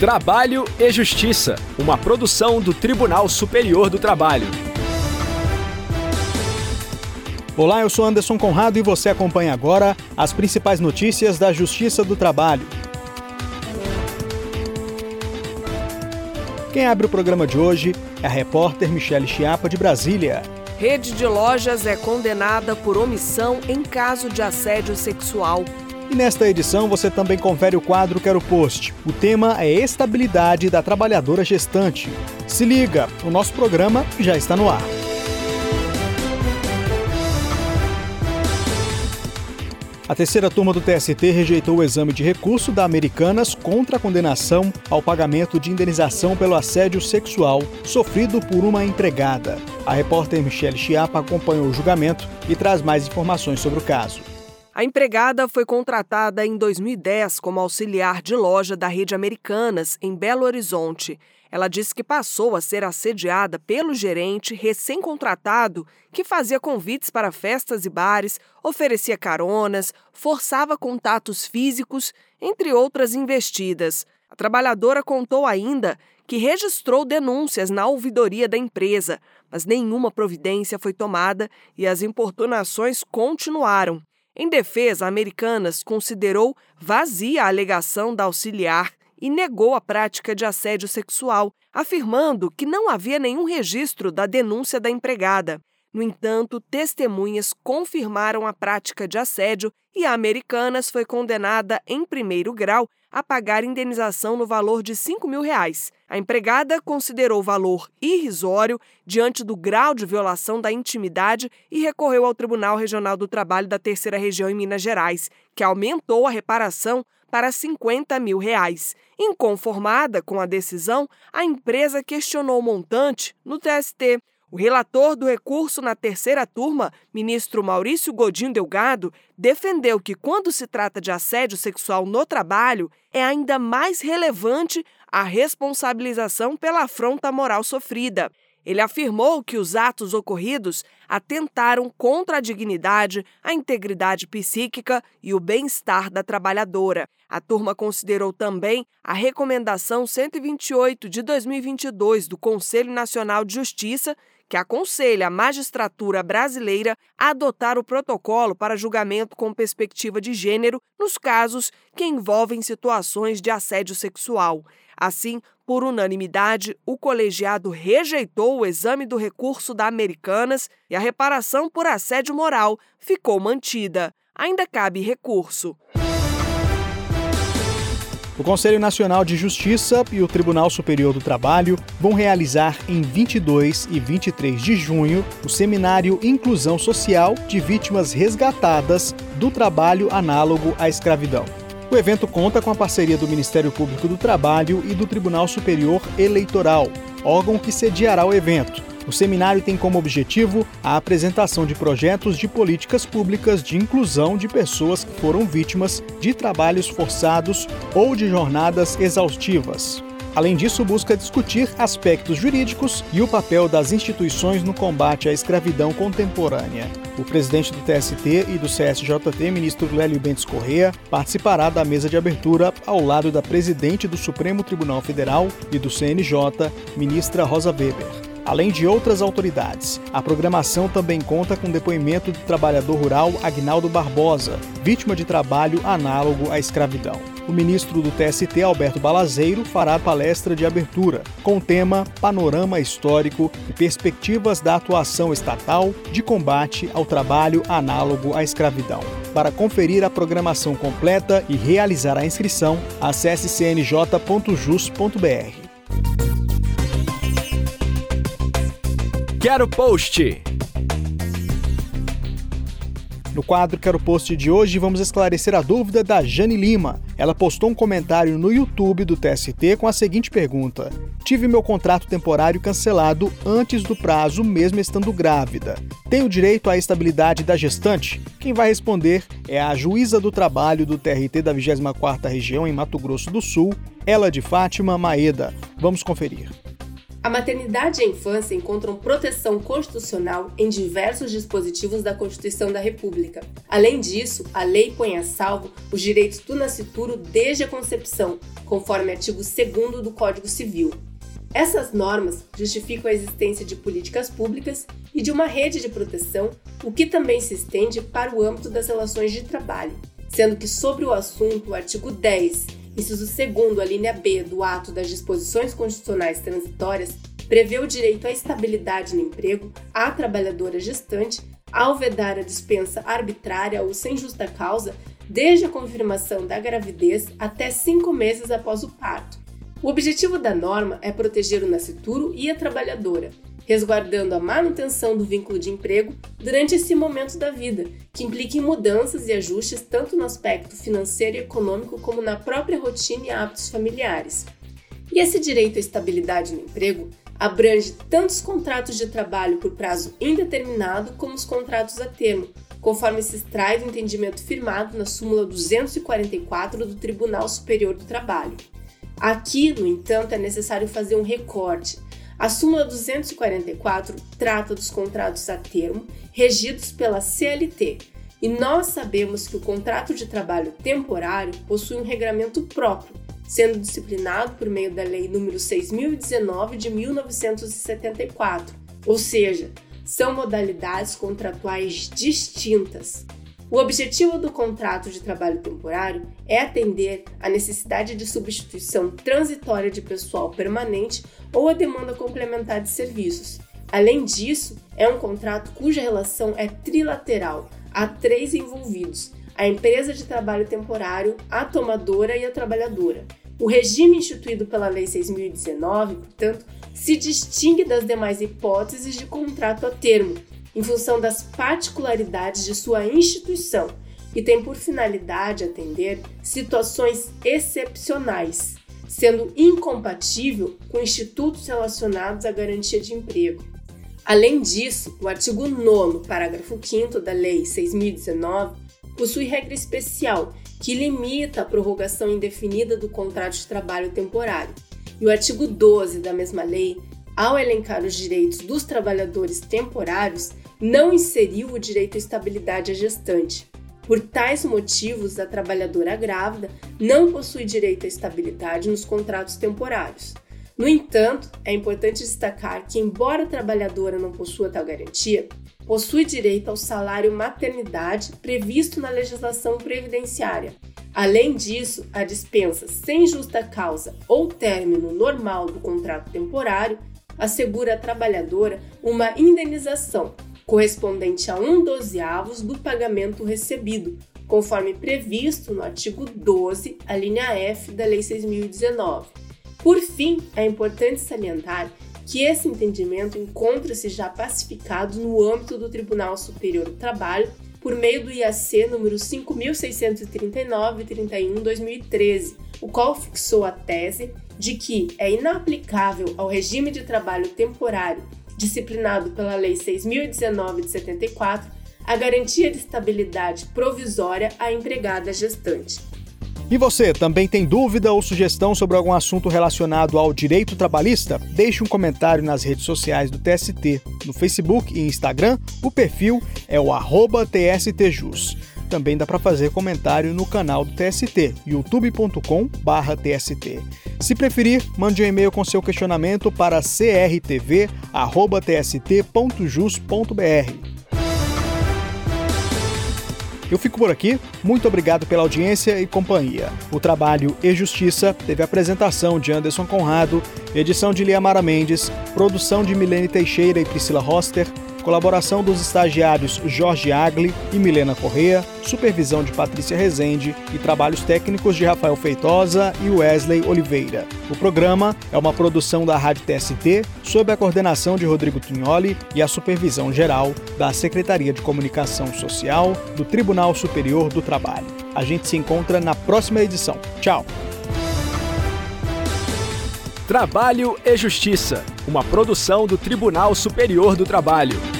Trabalho e Justiça, uma produção do Tribunal Superior do Trabalho. Olá, eu sou Anderson Conrado e você acompanha agora as principais notícias da Justiça do Trabalho. Quem abre o programa de hoje é a repórter Michele Chiapa, de Brasília. Rede de lojas é condenada por omissão em caso de assédio sexual. E nesta edição você também confere o quadro Quero Post. O tema é estabilidade da trabalhadora gestante. Se liga, o nosso programa já está no ar. A terceira turma do TST rejeitou o exame de recurso da Americanas contra a condenação ao pagamento de indenização pelo assédio sexual sofrido por uma empregada. A repórter Michelle Chiapa acompanhou o julgamento e traz mais informações sobre o caso. A empregada foi contratada em 2010 como auxiliar de loja da rede Americanas, em Belo Horizonte. Ela disse que passou a ser assediada pelo gerente recém-contratado que fazia convites para festas e bares, oferecia caronas, forçava contatos físicos, entre outras investidas. A trabalhadora contou ainda que registrou denúncias na ouvidoria da empresa, mas nenhuma providência foi tomada e as importunações continuaram. Em defesa, Americanas considerou vazia a alegação da auxiliar e negou a prática de assédio sexual, afirmando que não havia nenhum registro da denúncia da empregada. No entanto, testemunhas confirmaram a prática de assédio e a Americanas foi condenada em primeiro grau a pagar indenização no valor de 5 mil reais. A empregada considerou o valor irrisório diante do grau de violação da intimidade e recorreu ao Tribunal Regional do Trabalho da Terceira Região em Minas Gerais, que aumentou a reparação para 50 mil reais. Inconformada com a decisão, a empresa questionou o montante no TST. O relator do recurso na terceira turma, ministro Maurício Godinho Delgado, defendeu que, quando se trata de assédio sexual no trabalho, é ainda mais relevante a responsabilização pela afronta moral sofrida. Ele afirmou que os atos ocorridos atentaram contra a dignidade, a integridade psíquica e o bem-estar da trabalhadora. A turma considerou também a Recomendação 128 de 2022 do Conselho Nacional de Justiça, que aconselha a magistratura brasileira a adotar o protocolo para julgamento com perspectiva de gênero nos casos que envolvem situações de assédio sexual. Assim, por unanimidade, o colegiado rejeitou o exame do recurso da Americanas e a reparação por assédio moral ficou mantida. Ainda cabe recurso. O Conselho Nacional de Justiça e o Tribunal Superior do Trabalho vão realizar em 22 e 23 de junho o seminário Inclusão Social de Vítimas Resgatadas do Trabalho Análogo à Escravidão. O evento conta com a parceria do Ministério Público do Trabalho e do Tribunal Superior Eleitoral, órgão que sediará o evento. O seminário tem como objetivo a apresentação de projetos de políticas públicas de inclusão de pessoas que foram vítimas de trabalhos forçados ou de jornadas exaustivas. Além disso, busca discutir aspectos jurídicos e o papel das instituições no combate à escravidão contemporânea. O presidente do TST e do CSJT, ministro Lélio Bentes Correa, participará da mesa de abertura ao lado da presidente do Supremo Tribunal Federal e do CNJ, ministra Rosa Weber além de outras autoridades. A programação também conta com depoimento do trabalhador rural Agnaldo Barbosa, vítima de trabalho análogo à escravidão. O ministro do TST, Alberto Balazeiro, fará palestra de abertura, com o tema Panorama Histórico e Perspectivas da Atuação Estatal de Combate ao Trabalho Análogo à Escravidão. Para conferir a programação completa e realizar a inscrição, acesse cnj.jus.br. Quero Post. No quadro Quero Post de hoje, vamos esclarecer a dúvida da Jane Lima. Ela postou um comentário no YouTube do TST com a seguinte pergunta: Tive meu contrato temporário cancelado antes do prazo, mesmo estando grávida. Tenho direito à estabilidade da gestante? Quem vai responder é a juíza do trabalho do TRT da 24ª Região em Mato Grosso do Sul, ela de Fátima Maeda. Vamos conferir. A maternidade e a infância encontram proteção constitucional em diversos dispositivos da Constituição da República. Além disso, a lei põe a salvo os direitos do nascituro desde a concepção, conforme artigo 2 do Código Civil. Essas normas justificam a existência de políticas públicas e de uma rede de proteção, o que também se estende para o âmbito das relações de trabalho, sendo que sobre o assunto o artigo 10 inciso 2 a linha B do ato das disposições constitucionais transitórias, prevê o direito à estabilidade no emprego à trabalhadora gestante ao vedar a dispensa arbitrária ou sem justa causa desde a confirmação da gravidez até cinco meses após o parto. O objetivo da norma é proteger o nascituro e a trabalhadora, resguardando a manutenção do vínculo de emprego durante esse momento da vida, que implica em mudanças e ajustes tanto no aspecto financeiro e econômico como na própria rotina e hábitos familiares. E esse direito à estabilidade no emprego abrange tanto os contratos de trabalho por prazo indeterminado como os contratos a termo, conforme se extrai do entendimento firmado na súmula 244 do Tribunal Superior do Trabalho. Aqui, no entanto, é necessário fazer um recorte a súmula 244 trata dos contratos a termo regidos pela CLT, e nós sabemos que o contrato de trabalho temporário possui um regramento próprio, sendo disciplinado por meio da Lei nº 6019 de 1974, ou seja, são modalidades contratuais distintas. O objetivo do contrato de trabalho temporário é atender à necessidade de substituição transitória de pessoal permanente ou a demanda complementar de serviços. Além disso, é um contrato cuja relação é trilateral, há três envolvidos: a empresa de trabalho temporário, a tomadora e a trabalhadora. O regime instituído pela Lei 6.019, portanto, se distingue das demais hipóteses de contrato a termo, em função das particularidades de sua instituição e tem por finalidade atender situações excepcionais, sendo incompatível com institutos relacionados à garantia de emprego. Além disso, o artigo 9, parágrafo 5 da Lei 6019 possui regra especial que limita a prorrogação indefinida do contrato de trabalho temporário. E o artigo 12 da mesma lei, ao elencar os direitos dos trabalhadores temporários, não inseriu o direito à estabilidade à gestante. Por tais motivos, a trabalhadora grávida não possui direito à estabilidade nos contratos temporários. No entanto, é importante destacar que, embora a trabalhadora não possua tal garantia, possui direito ao salário maternidade previsto na legislação previdenciária. Além disso, a dispensa sem justa causa ou término normal do contrato temporário assegura à trabalhadora uma indenização correspondente a um dozeavos do pagamento recebido, conforme previsto no artigo 12, a linha F da Lei 6.019. Por fim, é importante salientar que esse entendimento encontra-se já pacificado no âmbito do Tribunal Superior do Trabalho por meio do IAC número 5639-31-2013, o qual fixou a tese de que é inaplicável ao regime de trabalho temporário disciplinado pela Lei 6.019 de 74, a garantia de estabilidade provisória à empregada gestante. E você também tem dúvida ou sugestão sobre algum assunto relacionado ao direito trabalhista? Deixe um comentário nas redes sociais do TST. No Facebook e Instagram, o perfil é o TSTJus. Também dá para fazer comentário no canal do TST, youtube.com/tst. Se preferir, mande um e-mail com seu questionamento para crtv@tst.jus.br. Eu fico por aqui. Muito obrigado pela audiência e companhia. O trabalho e Justiça teve apresentação de Anderson Conrado, edição de Liamara Mendes, produção de Milene Teixeira e Priscila Roster Colaboração dos estagiários Jorge Agli e Milena Correa, supervisão de Patrícia Rezende e trabalhos técnicos de Rafael Feitosa e Wesley Oliveira. O programa é uma produção da Rádio TST, sob a coordenação de Rodrigo Tunholi e a supervisão geral da Secretaria de Comunicação Social do Tribunal Superior do Trabalho. A gente se encontra na próxima edição. Tchau! Trabalho e Justiça, uma produção do Tribunal Superior do Trabalho.